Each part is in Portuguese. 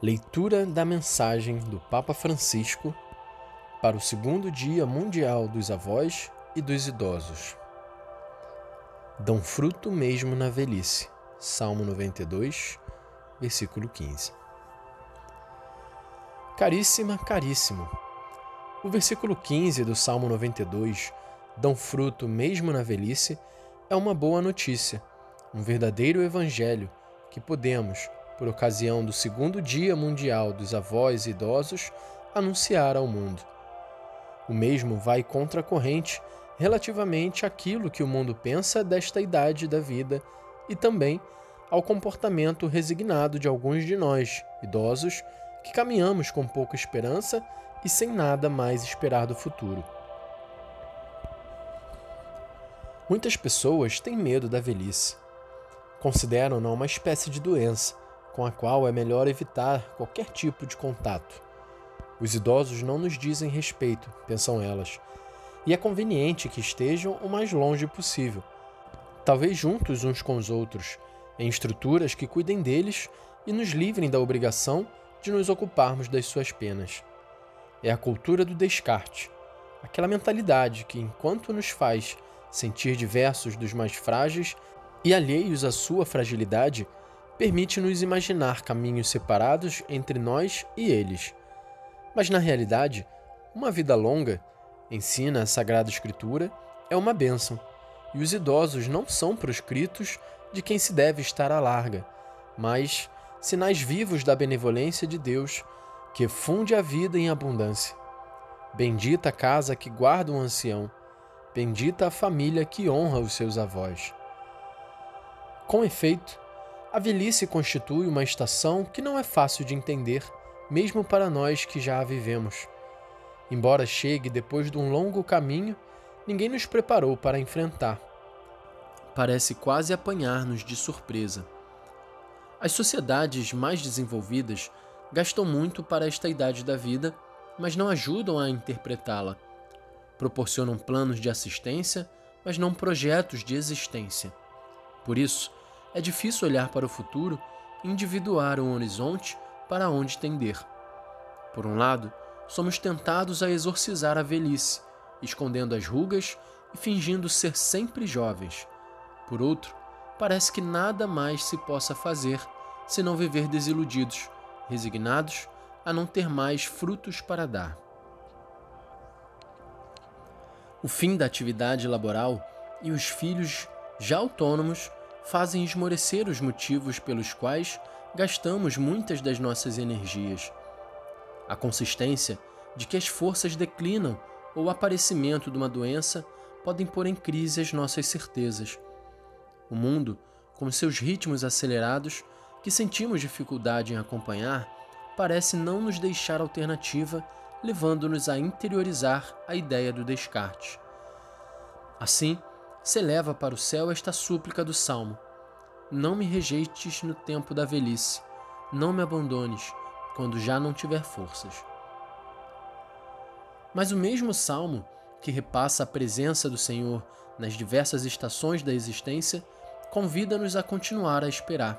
Leitura da mensagem do Papa Francisco para o segundo Dia Mundial dos Avós e dos Idosos. Dão fruto mesmo na velhice. Salmo 92, versículo 15. Caríssima, caríssimo. O versículo 15 do Salmo 92, dão fruto mesmo na velhice, é uma boa notícia, um verdadeiro evangelho que podemos, por ocasião do segundo Dia Mundial dos Avós e Idosos, anunciar ao mundo. O mesmo vai contra a corrente relativamente àquilo que o mundo pensa desta idade da vida e também ao comportamento resignado de alguns de nós, idosos, que caminhamos com pouca esperança e sem nada mais esperar do futuro. Muitas pessoas têm medo da velhice. Consideram-na uma espécie de doença com a qual é melhor evitar qualquer tipo de contato. Os idosos não nos dizem respeito, pensam elas, e é conveniente que estejam o mais longe possível, talvez juntos uns com os outros, em estruturas que cuidem deles e nos livrem da obrigação de nos ocuparmos das suas penas. É a cultura do descarte, aquela mentalidade que, enquanto nos faz sentir diversos dos mais frágeis e alheios à sua fragilidade, permite-nos imaginar caminhos separados entre nós e eles. Mas na realidade, uma vida longa, ensina a Sagrada Escritura, é uma bênção, e os idosos não são proscritos de quem se deve estar à larga, mas sinais vivos da benevolência de Deus, que funde a vida em abundância. Bendita a casa que guarda um ancião, bendita a família que honra os seus avós. Com efeito, a velhice constitui uma estação que não é fácil de entender, mesmo para nós que já a vivemos. Embora chegue depois de um longo caminho, ninguém nos preparou para enfrentar. Parece quase apanhar-nos de surpresa. As sociedades mais desenvolvidas gastam muito para esta idade da vida, mas não ajudam a interpretá-la. Proporcionam planos de assistência, mas não projetos de existência. Por isso, é difícil olhar para o futuro e individuar um horizonte para onde tender. Por um lado, somos tentados a exorcizar a velhice, escondendo as rugas e fingindo ser sempre jovens. Por outro, parece que nada mais se possa fazer senão viver desiludidos, resignados a não ter mais frutos para dar. O fim da atividade laboral e os filhos já autônomos fazem esmorecer os motivos pelos quais gastamos muitas das nossas energias. A consistência de que as forças declinam ou o aparecimento de uma doença podem pôr em crise as nossas certezas. O mundo, com seus ritmos acelerados, que sentimos dificuldade em acompanhar, parece não nos deixar alternativa, levando-nos a interiorizar a ideia do descarte. Assim, se eleva para o céu esta súplica do Salmo: Não me rejeites no tempo da velhice, não me abandones quando já não tiver forças. Mas o mesmo Salmo, que repassa a presença do Senhor nas diversas estações da existência, convida-nos a continuar a esperar.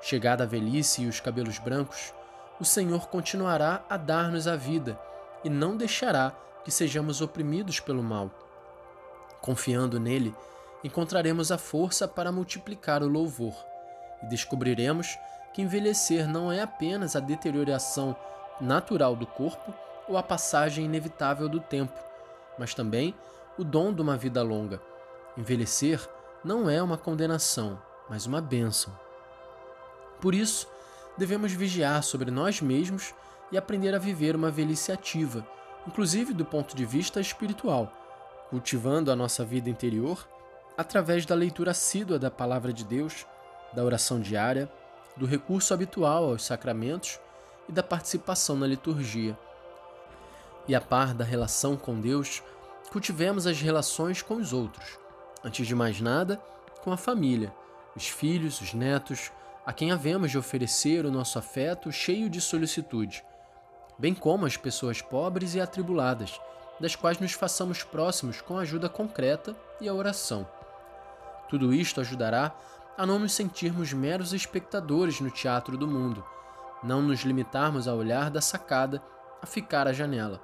Chegada a velhice e os cabelos brancos, o Senhor continuará a dar-nos a vida e não deixará que sejamos oprimidos pelo mal Confiando nele, encontraremos a força para multiplicar o louvor e descobriremos que envelhecer não é apenas a deterioração natural do corpo ou a passagem inevitável do tempo, mas também o dom de uma vida longa. Envelhecer não é uma condenação, mas uma bênção. Por isso, devemos vigiar sobre nós mesmos e aprender a viver uma velhice ativa, inclusive do ponto de vista espiritual cultivando a nossa vida interior através da leitura assídua da Palavra de Deus, da oração diária, do recurso habitual aos sacramentos e da participação na liturgia. E a par da relação com Deus, cultivemos as relações com os outros. Antes de mais nada, com a família, os filhos, os netos, a quem havemos de oferecer o nosso afeto cheio de solicitude, bem como as pessoas pobres e atribuladas das quais nos façamos próximos com ajuda concreta e a oração. Tudo isto ajudará a não nos sentirmos meros espectadores no teatro do mundo, não nos limitarmos a olhar da sacada a ficar à janela.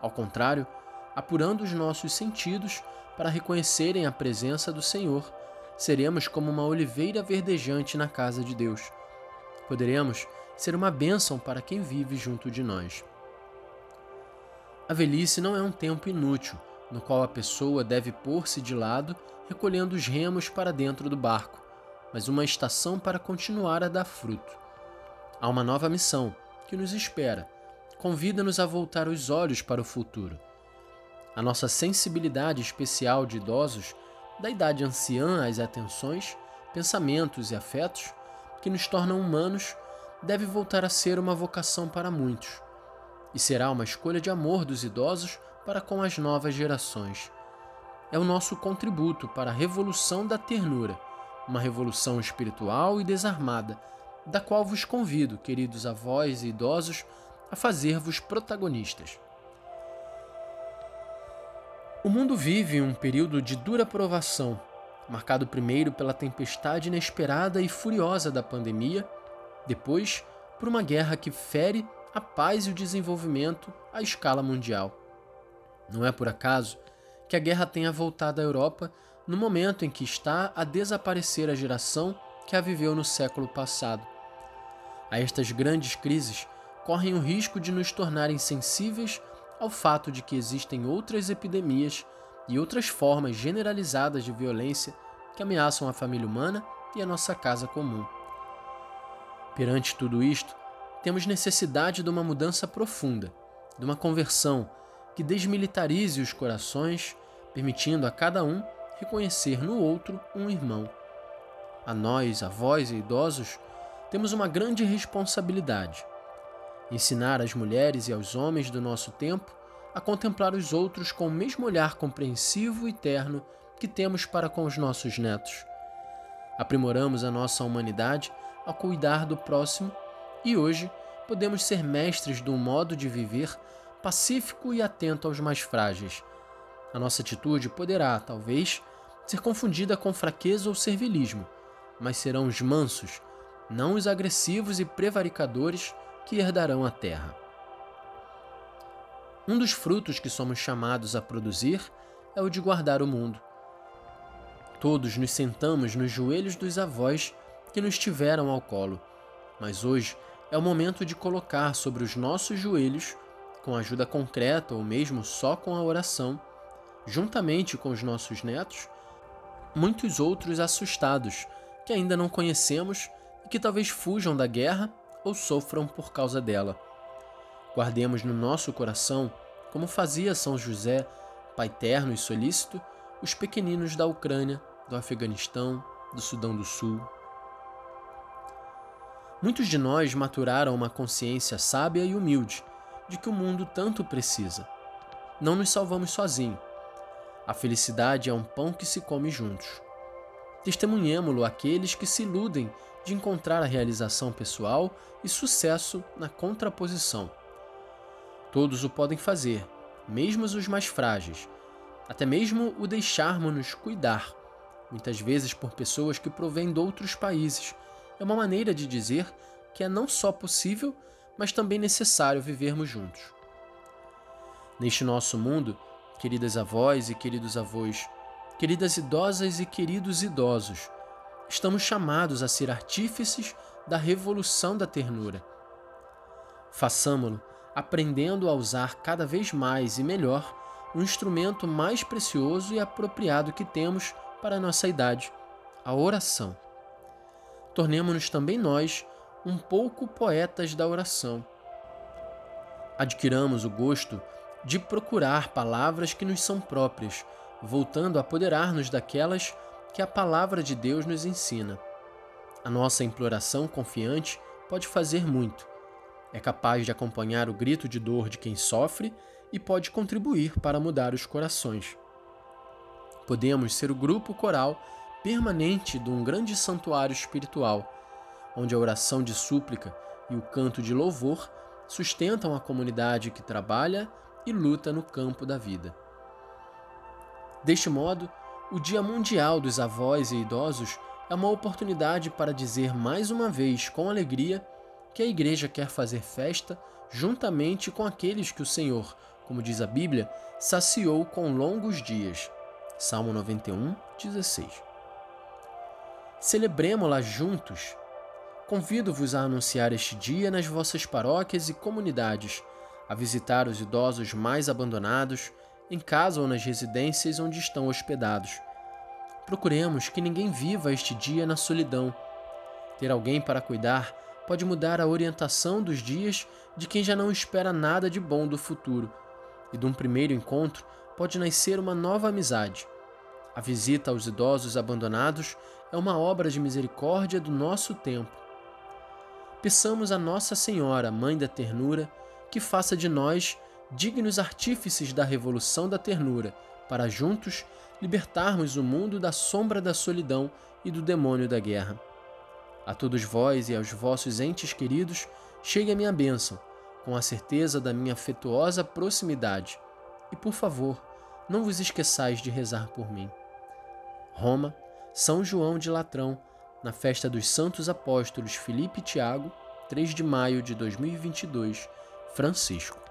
Ao contrário, apurando os nossos sentidos para reconhecerem a presença do Senhor, seremos como uma oliveira verdejante na casa de Deus. Poderemos ser uma bênção para quem vive junto de nós. A velhice não é um tempo inútil, no qual a pessoa deve pôr-se de lado, recolhendo os remos para dentro do barco, mas uma estação para continuar a dar fruto. Há uma nova missão que nos espera. Convida-nos a voltar os olhos para o futuro. A nossa sensibilidade especial de idosos, da idade anciã às atenções, pensamentos e afetos que nos tornam humanos, deve voltar a ser uma vocação para muitos. E será uma escolha de amor dos idosos para com as novas gerações. É o nosso contributo para a revolução da ternura, uma revolução espiritual e desarmada, da qual vos convido, queridos avós e idosos, a fazer-vos protagonistas. O mundo vive um período de dura provação, marcado primeiro pela tempestade inesperada e furiosa da pandemia, depois por uma guerra que fere a paz e o desenvolvimento à escala mundial. Não é por acaso que a guerra tenha voltado à Europa no momento em que está a desaparecer a geração que a viveu no século passado. A estas grandes crises correm o risco de nos tornar insensíveis ao fato de que existem outras epidemias e outras formas generalizadas de violência que ameaçam a família humana e a nossa casa comum. Perante tudo isto, temos necessidade de uma mudança profunda, de uma conversão que desmilitarize os corações, permitindo a cada um reconhecer no outro um irmão. A nós, avós e idosos, temos uma grande responsabilidade ensinar às mulheres e aos homens do nosso tempo a contemplar os outros com o mesmo olhar compreensivo e terno que temos para com os nossos netos. Aprimoramos a nossa humanidade ao cuidar do próximo e hoje podemos ser mestres de um modo de viver pacífico e atento aos mais frágeis. A nossa atitude poderá, talvez, ser confundida com fraqueza ou servilismo, mas serão os mansos, não os agressivos e prevaricadores que herdarão a terra. Um dos frutos que somos chamados a produzir é o de guardar o mundo. Todos nos sentamos nos joelhos dos avós que nos tiveram ao colo, mas hoje é o momento de colocar sobre os nossos joelhos, com ajuda concreta ou mesmo só com a oração, juntamente com os nossos netos, muitos outros assustados que ainda não conhecemos e que talvez fujam da guerra ou sofram por causa dela. Guardemos no nosso coração, como fazia São José, Pai terno e solícito, os pequeninos da Ucrânia, do Afeganistão, do Sudão do Sul. Muitos de nós maturaram uma consciência sábia e humilde de que o mundo tanto precisa. Não nos salvamos sozinhos. A felicidade é um pão que se come juntos. Testemunhemo-lo àqueles que se iludem de encontrar a realização pessoal e sucesso na contraposição. Todos o podem fazer, mesmo os mais frágeis, até mesmo o deixarmos-nos cuidar, muitas vezes por pessoas que provêm de outros países. É uma maneira de dizer que é não só possível, mas também necessário vivermos juntos. Neste nosso mundo, queridas avós e queridos avós, queridas idosas e queridos idosos, estamos chamados a ser artífices da revolução da ternura. Façamo-lo aprendendo a usar cada vez mais e melhor o instrumento mais precioso e apropriado que temos para a nossa idade, a oração. Tornemo-nos também nós um pouco poetas da oração. Adquiramos o gosto de procurar palavras que nos são próprias, voltando a apoderar-nos daquelas que a palavra de Deus nos ensina. A nossa imploração confiante pode fazer muito. É capaz de acompanhar o grito de dor de quem sofre e pode contribuir para mudar os corações. Podemos ser o grupo coral permanente de um grande santuário espiritual, onde a oração de súplica e o canto de louvor sustentam a comunidade que trabalha e luta no campo da vida. Deste modo, o Dia Mundial dos Avós e Idosos é uma oportunidade para dizer mais uma vez com alegria que a igreja quer fazer festa juntamente com aqueles que o Senhor, como diz a Bíblia, saciou com longos dias. Salmo 91, 16. Celebremos-la juntos. Convido-vos a anunciar este dia nas vossas paróquias e comunidades, a visitar os idosos mais abandonados, em casa ou nas residências onde estão hospedados. Procuremos que ninguém viva este dia na solidão. Ter alguém para cuidar pode mudar a orientação dos dias de quem já não espera nada de bom do futuro, e de um primeiro encontro pode nascer uma nova amizade. A visita aos idosos abandonados é uma obra de misericórdia do nosso tempo. Peçamos a Nossa Senhora, Mãe da Ternura, que faça de nós dignos artífices da revolução da ternura, para juntos libertarmos o mundo da sombra da solidão e do demônio da guerra. A todos vós e aos vossos entes queridos, chegue a minha bênção, com a certeza da minha afetuosa proximidade. E por favor, não vos esqueçais de rezar por mim. Roma, São João de Latrão, na festa dos Santos Apóstolos Filipe e Tiago, 3 de maio de 2022, Francisco.